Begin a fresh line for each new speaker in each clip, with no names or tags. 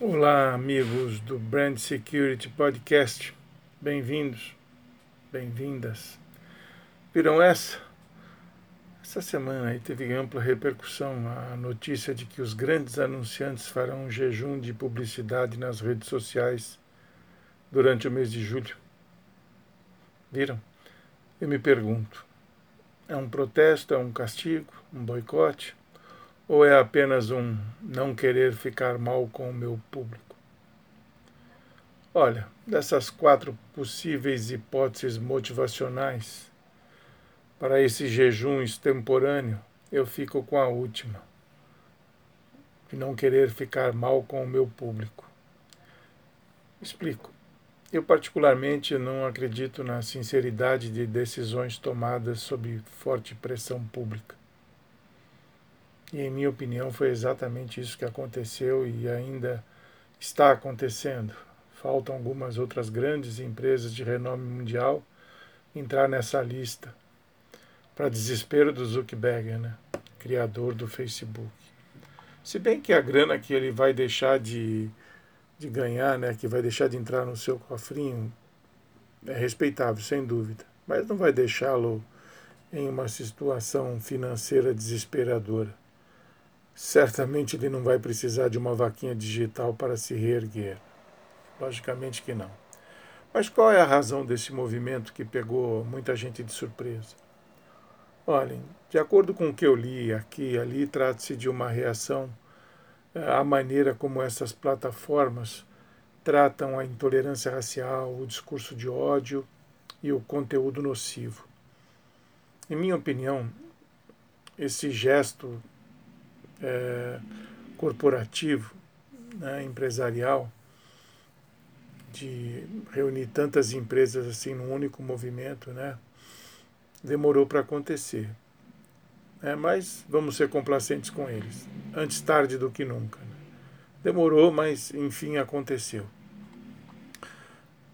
Olá, amigos do Brand Security Podcast. Bem-vindos, bem-vindas. Viram essa? Essa semana aí teve ampla repercussão a notícia de que os grandes anunciantes farão um jejum de publicidade nas redes sociais durante o mês de julho. Viram? Eu me pergunto: é um protesto, é um castigo, um boicote? Ou é apenas um não querer ficar mal com o meu público? Olha, dessas quatro possíveis hipóteses motivacionais para esse jejum extemporâneo, eu fico com a última. De não querer ficar mal com o meu público. Explico. Eu, particularmente, não acredito na sinceridade de decisões tomadas sob forte pressão pública. E, em minha opinião, foi exatamente isso que aconteceu e ainda está acontecendo. Faltam algumas outras grandes empresas de renome mundial entrar nessa lista, para desespero do Zuckerberg, né? criador do Facebook. Se bem que a grana que ele vai deixar de, de ganhar, né, que vai deixar de entrar no seu cofrinho, é respeitável, sem dúvida, mas não vai deixá-lo em uma situação financeira desesperadora. Certamente ele não vai precisar de uma vaquinha digital para se reerguer. Logicamente que não. Mas qual é a razão desse movimento que pegou muita gente de surpresa? Olhem, de acordo com o que eu li aqui e ali, trata-se de uma reação eh, à maneira como essas plataformas tratam a intolerância racial, o discurso de ódio e o conteúdo nocivo. Em minha opinião, esse gesto é, corporativo, né, empresarial, de reunir tantas empresas assim num único movimento, né, demorou para acontecer. É, mas vamos ser complacentes com eles. Antes tarde do que nunca. Né? Demorou, mas enfim aconteceu.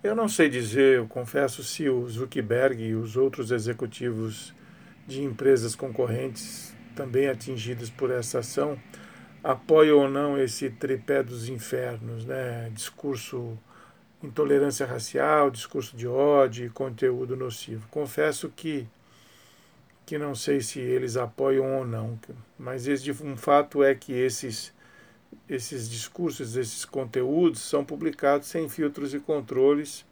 Eu não sei dizer, eu confesso, se o Zuckerberg e os outros executivos de empresas concorrentes também atingidas por essa ação apoiam ou não esse tripé dos infernos, né? discurso intolerância racial, discurso de ódio e conteúdo nocivo. Confesso que que não sei se eles apoiam ou não, mas um fato é que esses esses discursos, esses conteúdos são publicados sem filtros e controles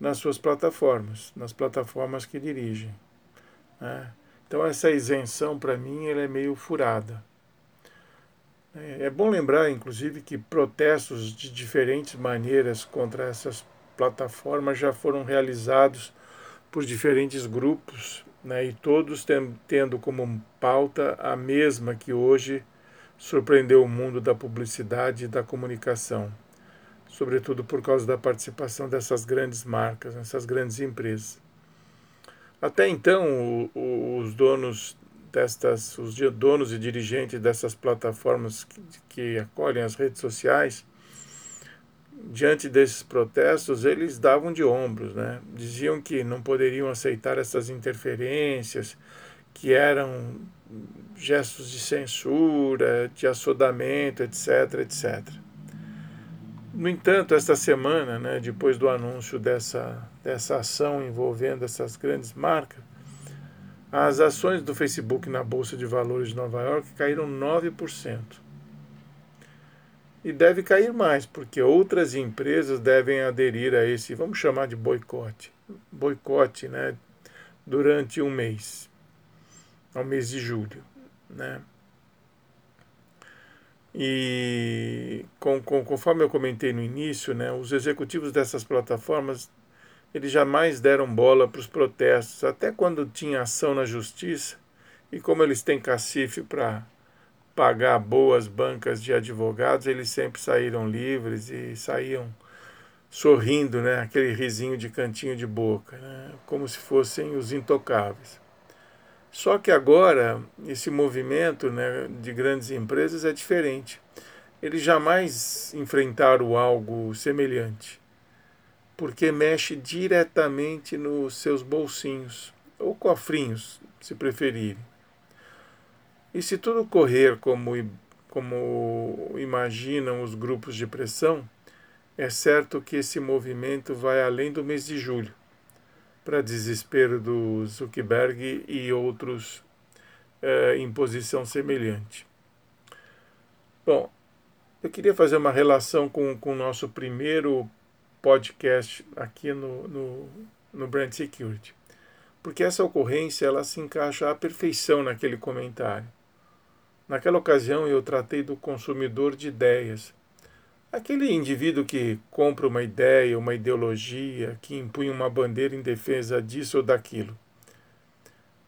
nas suas plataformas, nas plataformas que dirigem. Né? Então essa isenção para mim ela é meio furada. É, é bom lembrar, inclusive, que protestos de diferentes maneiras contra essas plataformas já foram realizados por diferentes grupos, né, e todos tendo como pauta a mesma que hoje surpreendeu o mundo da publicidade e da comunicação, sobretudo por causa da participação dessas grandes marcas, dessas grandes empresas. Até então, o, o, os donos destas, os donos e dirigentes dessas plataformas que, que acolhem as redes sociais, diante desses protestos, eles davam de ombros, né? Diziam que não poderiam aceitar essas interferências, que eram gestos de censura, de assodamento, etc, etc. No entanto, esta semana, né, depois do anúncio dessa, dessa ação envolvendo essas grandes marcas, as ações do Facebook na Bolsa de Valores de Nova York caíram 9%. E deve cair mais, porque outras empresas devem aderir a esse, vamos chamar de boicote. Boicote, né? Durante um mês, ao mês de julho, né? E com, com, conforme eu comentei no início, né, os executivos dessas plataformas eles jamais deram bola para os protestos, até quando tinha ação na justiça, e como eles têm cacife para pagar boas bancas de advogados, eles sempre saíram livres e saíam sorrindo, né, aquele risinho de cantinho de boca, né, como se fossem os intocáveis. Só que agora, esse movimento né, de grandes empresas é diferente. Eles jamais enfrentaram algo semelhante, porque mexe diretamente nos seus bolsinhos, ou cofrinhos, se preferirem. E se tudo correr como, como imaginam os grupos de pressão, é certo que esse movimento vai além do mês de julho, para desespero do Zuckerberg e outros é, em posição semelhante. Bom, eu queria fazer uma relação com, com o nosso primeiro podcast aqui no, no, no Brand Security, porque essa ocorrência ela se encaixa à perfeição naquele comentário. Naquela ocasião eu tratei do consumidor de ideias, aquele indivíduo que compra uma ideia, uma ideologia, que impunha uma bandeira em defesa disso ou daquilo.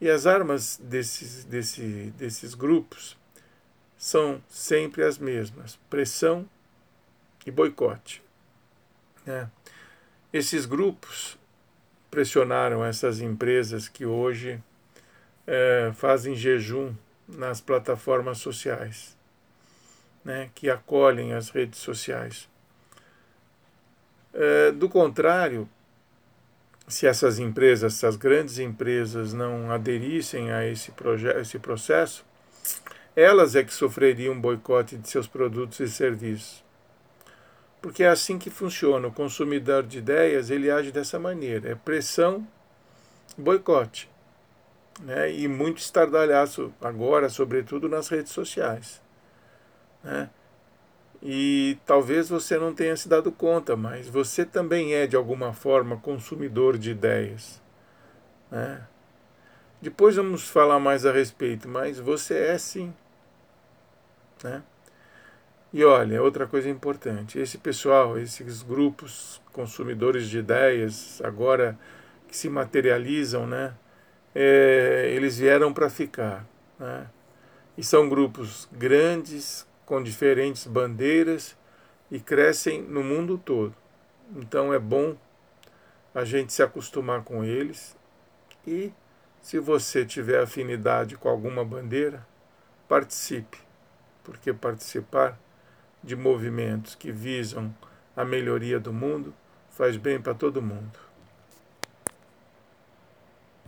E as armas desses, desse, desses grupos são sempre as mesmas: pressão e boicote. Né? Esses grupos pressionaram essas empresas que hoje é, fazem jejum nas plataformas sociais, né, que acolhem as redes sociais. É, do contrário, se essas empresas, essas grandes empresas não aderissem a esse, esse processo, elas é que sofreriam boicote de seus produtos e serviços. Porque é assim que funciona. O consumidor de ideias ele age dessa maneira: é pressão, boicote. Né? E muito estardalhaço agora, sobretudo nas redes sociais. Né? E talvez você não tenha se dado conta, mas você também é, de alguma forma, consumidor de ideias. Né? Depois vamos falar mais a respeito, mas você é sim. Né? E olha, outra coisa importante: esse pessoal, esses grupos consumidores de ideias, agora que se materializam, né? É, eles vieram para ficar. Né? E são grupos grandes, com diferentes bandeiras e crescem no mundo todo. Então é bom a gente se acostumar com eles e, se você tiver afinidade com alguma bandeira, participe, porque participar de movimentos que visam a melhoria do mundo faz bem para todo mundo.